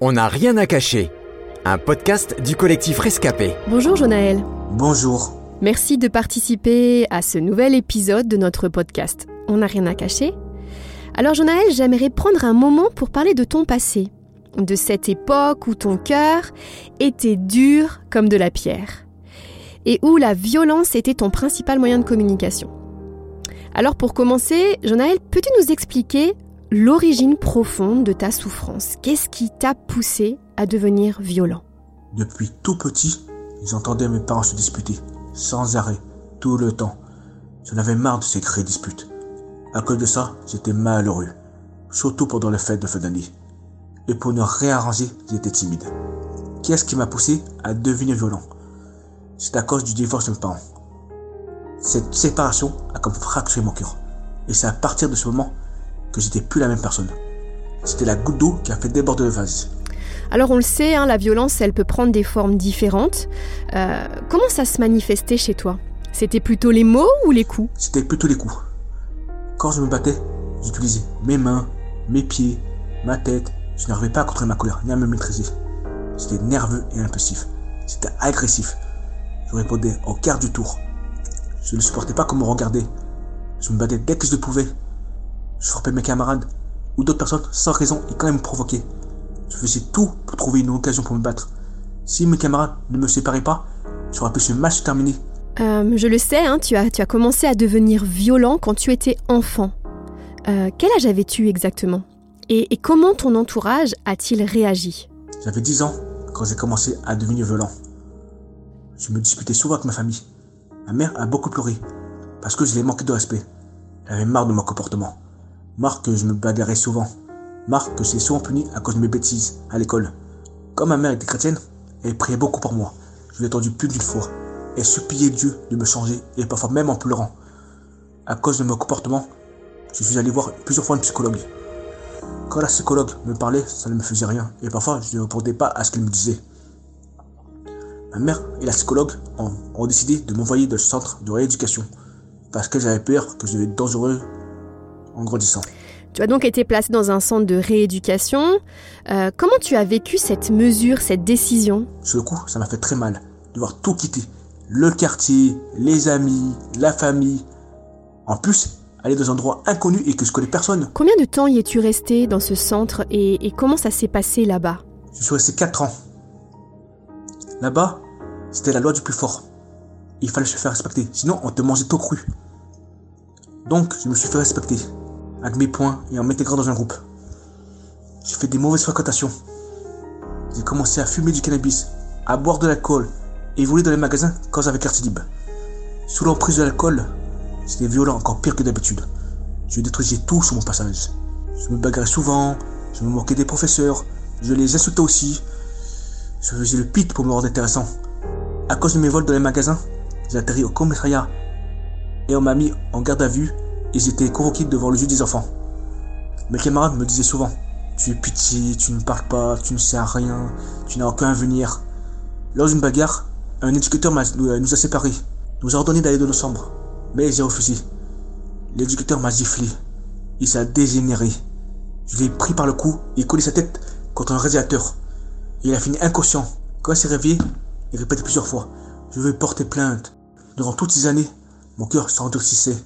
On n'a rien à cacher. Un podcast du collectif Rescapé. Bonjour Jonaël. Bonjour. Merci de participer à ce nouvel épisode de notre podcast. On n'a rien à cacher. Alors Jonaël, j'aimerais prendre un moment pour parler de ton passé, de cette époque où ton cœur était dur comme de la pierre et où la violence était ton principal moyen de communication. Alors pour commencer, Jonaël, peux-tu nous expliquer l'origine profonde de ta souffrance Qu'est-ce qui t'a poussé à devenir violent? Depuis tout petit, j'entendais mes parents se disputer, sans arrêt, tout le temps. J'en avais marre de ces créés disputes. À cause de ça, j'étais malheureux, surtout pendant les fêtes de fin d'année. Et pour ne réarranger, j'étais timide. Qu'est-ce qui m'a poussé à devenir violent? C'est à cause du divorce de mes parents. Cette séparation a comme fracturé mon cœur. Et c'est à partir de ce moment que j'étais plus la même personne. C'était la goutte d'eau qui a fait déborder le vase. Alors on le sait, hein, la violence, elle peut prendre des formes différentes. Euh, comment ça se manifestait chez toi? C'était plutôt les mots ou les coups? C'était plutôt les coups. Quand je me battais, j'utilisais mes mains, mes pieds, ma tête. Je n'arrivais pas à contrôler ma colère, ni à me maîtriser. J'étais nerveux et impulsif. J'étais agressif. Je répondais au quart du tour. Je ne supportais pas qu'on me regardait. Je me battais dès que je le pouvais. Je frappais mes camarades ou d'autres personnes sans raison et quand ils me provoquaient. Je faisais tout pour trouver une occasion pour me battre. Si mes camarades ne me séparaient pas, j'aurais pu ce match terminé. Euh, je le sais, hein, tu, as, tu as commencé à devenir violent quand tu étais enfant. Euh, quel âge avais-tu exactement? Et, et comment ton entourage a-t-il réagi? J'avais 10 ans quand j'ai commencé à devenir violent. Je me disputais souvent avec ma famille. Ma mère a beaucoup pleuré parce que je l'ai manqué de respect. Elle avait marre de mon comportement. Marre que je me bagarrais souvent. Marre que je souvent puni à cause de mes bêtises à l'école. Comme ma mère était chrétienne, elle priait beaucoup pour moi. Je l'ai entendu plus d'une fois. Elle suppliait Dieu de me changer et parfois même en pleurant. À cause de mon comportement, je suis allé voir plusieurs fois une psychologue. Quand la psychologue me parlait, ça ne me faisait rien et parfois je ne répondais pas à ce qu'elle me disait. Ma mère et la psychologue ont, décidé de m'envoyer dans le centre de rééducation parce que j'avais peur que je devienne dangereux en grandissant. Tu as donc été placé dans un centre de rééducation. Euh, comment tu as vécu cette mesure, cette décision? Sur le coup, ça m'a fait très mal de voir tout quitter. Le quartier, les amis, la famille. En plus, aller dans un endroit inconnu et que je connais personne. Combien de temps y es-tu resté dans ce centre et, et comment ça s'est passé là-bas? Je suis resté 4 ans. Là-bas, c'était la loi du plus fort. Il fallait se faire respecter, sinon on te mangeait tout cru. Donc, je me suis fait respecter, mes points et en m'intégrant dans un groupe. J'ai fait des mauvaises fréquentations. J'ai commencé à fumer du cannabis, à boire de l'alcool et voler dans les magasins quand j'avais carte libre. Sous l'emprise de l'alcool, c'était violent, encore pire que d'habitude. Je détruisais tout sur mon passage. Je me bagarrais souvent, je me moquais des professeurs, je les insultais aussi. Je faisais le pit pour me rendre intéressant. À cause de mes vols dans les magasins, j'ai atterri au commissariat et on m'a mis en garde à vue et j'étais convoqué devant le juge des enfants. Mes camarades me disaient souvent Tu es petit, tu ne parles pas, tu ne sais rien, tu n'as aucun avenir. Lors d'une bagarre, un éducateur nous a séparés, nous a ordonné d'aller dans nos chambres, mais j'ai refusé. L'éducateur m'a giflé, il s'est dégénéré. Je l'ai pris par le cou et collé sa tête contre un radiateur. Il a fini inconscient. Quand il s'est réveillé, il répétait plusieurs fois Je veux porter plainte. Durant toutes ces années, mon cœur s'endurcissait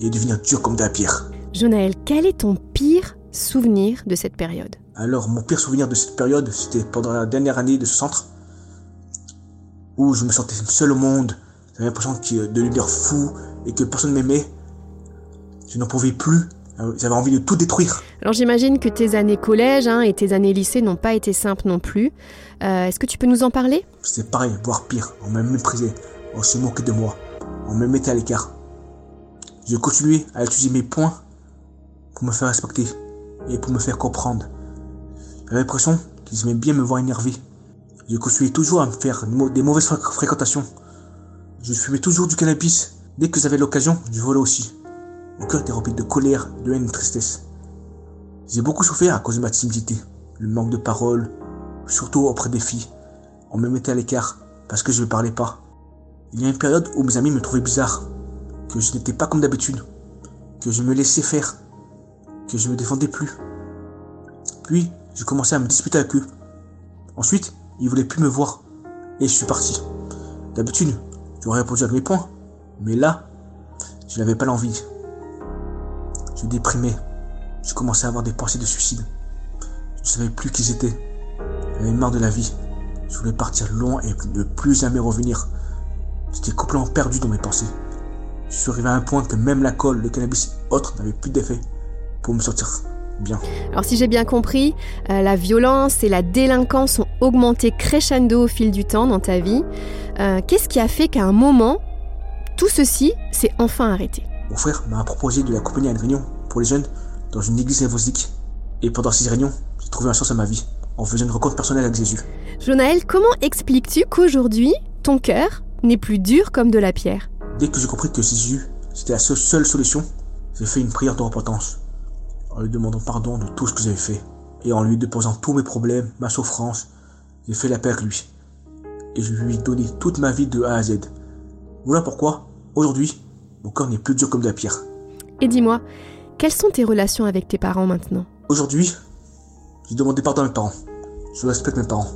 et devenir dur comme de la pierre. Jonaël, quel est ton pire souvenir de cette période? Alors, mon pire souvenir de cette période, c'était pendant la dernière année de ce centre, où je me sentais seul au monde. J'avais l'impression de devenir fou et que personne m'aimait. Je n'en pouvais plus. J'avais envie de tout détruire. Alors j'imagine que tes années collège hein, et tes années lycée n'ont pas été simples non plus. Euh, Est-ce que tu peux nous en parler? C'est pareil, voire pire. On m'a méprisé. On se moquait de moi. On me mettait à l'écart. Je continuais à utiliser mes points pour me faire respecter et pour me faire comprendre. J'avais l'impression qu'ils aimaient bien me voir énervé. Je continuais toujours à me faire des mauvaises fréquentations. Je fumais toujours du cannabis. Dès que j'avais l'occasion, je volais aussi. Mon cœur était rempli de colère, de haine et de tristesse. J'ai beaucoup souffert à cause de ma timidité, le manque de parole, surtout auprès des filles. On me mettait à l'écart parce que je ne parlais pas. Il y a une période où mes amis me trouvaient bizarre, que je n'étais pas comme d'habitude, que je me laissais faire, que je me défendais plus. Puis, j'ai commencé à me disputer avec eux. Ensuite, ils voulaient plus me voir et je suis parti. D'habitude, j'aurais répondu avec mes points, mais là, je n'avais pas l'envie. Je déprimais. Je commençais à avoir des pensées de suicide. Je ne savais plus qui j'étais. J'avais marre de la vie. Je voulais partir loin et ne plus jamais revenir. J'étais complètement perdu dans mes pensées. Je suis arrivé à un point que même l'alcool, le cannabis et autres n'avaient plus d'effet pour me sortir bien. Alors si j'ai bien compris, euh, la violence et la délinquance ont augmenté crescendo au fil du temps dans ta vie. Euh, Qu'est-ce qui a fait qu'à un moment, tout ceci s'est enfin arrêté? Mon frère m'a proposé de l'accompagner à une réunion pour les jeunes dans une église évangélique. Et pendant ces réunions, j'ai trouvé un sens à ma vie en faisant une rencontre personnelle avec Jésus. Jonaël, comment expliques-tu qu'aujourd'hui, ton cœur n'est plus dur comme de la pierre? Dès que j'ai compris que Jésus, c'était la seule, solution, j'ai fait une prière de repentance en lui demandant pardon de tout ce que j'avais fait et en lui déposant tous mes problèmes, ma souffrance. J'ai fait la paix avec lui et je lui ai donné toute ma vie de A à Z. Voilà pourquoi, aujourd'hui, mon cœur n'est plus dur comme de la pierre. Et dis-moi, quelles sont tes relations avec tes parents maintenant? Aujourd'hui, j'ai demandé pardon à mes parents. Je respecte mes parents.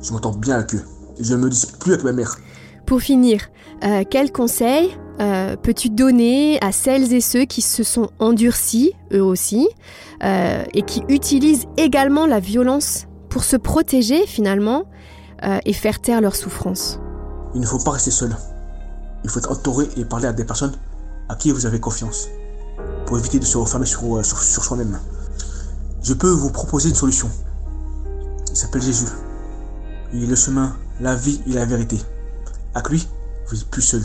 Je m'entends bien avec eux. Et je ne me dispute plus avec ma mère. Pour finir, euh, quels conseils euh, peux-tu donner à celles et ceux qui se sont endurcis, eux aussi, euh, et qui utilisent également la violence pour se protéger finalement et faire taire leur souffrance Il ne faut pas rester seul. Il faut être entouré et parler à des personnes à qui vous avez confiance. Pour éviter de se refermer sur soi-même. Je peux vous proposer une solution. Il s'appelle Jésus. Il est le chemin, la vie et la vérité. Avec lui, vous n'êtes plus seul.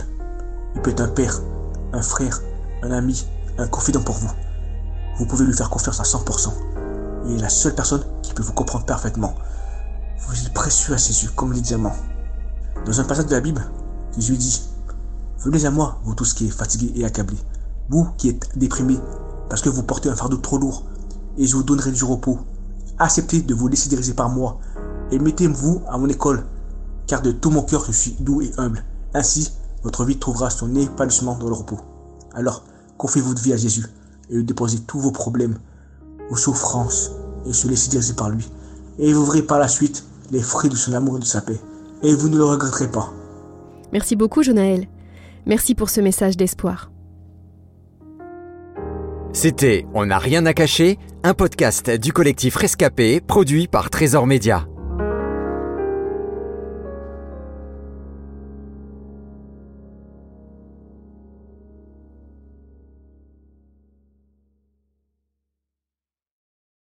Il peut être un père, un frère, un ami, un confident pour vous. Vous pouvez lui faire confiance à 100%. Il est la seule personne qui peut vous comprendre parfaitement. Vous êtes précieux à ses yeux, comme les diamants. Dans un passage de la Bible, Jésus dit Venez à moi, vous tous qui êtes fatigués et accablés, vous qui êtes déprimés parce que vous portez un fardeau trop lourd, et je vous donnerai du repos. Acceptez de vous laisser diriger par moi, et mettez-vous à mon école, car de tout mon cœur je suis doux et humble. Ainsi, votre vie trouvera son épanouissement dans le repos. Alors, confiez votre vie à Jésus, et lui déposez tous vos problèmes, vos souffrances, et se laissez diriger par lui. Et vous verrez par la suite les fruits de son amour et de sa paix. Et vous ne le regretterez pas. Merci beaucoup, Jonaël. Merci pour ce message d'espoir. C'était On n'a rien à cacher, un podcast du collectif Rescapé produit par Trésor Média.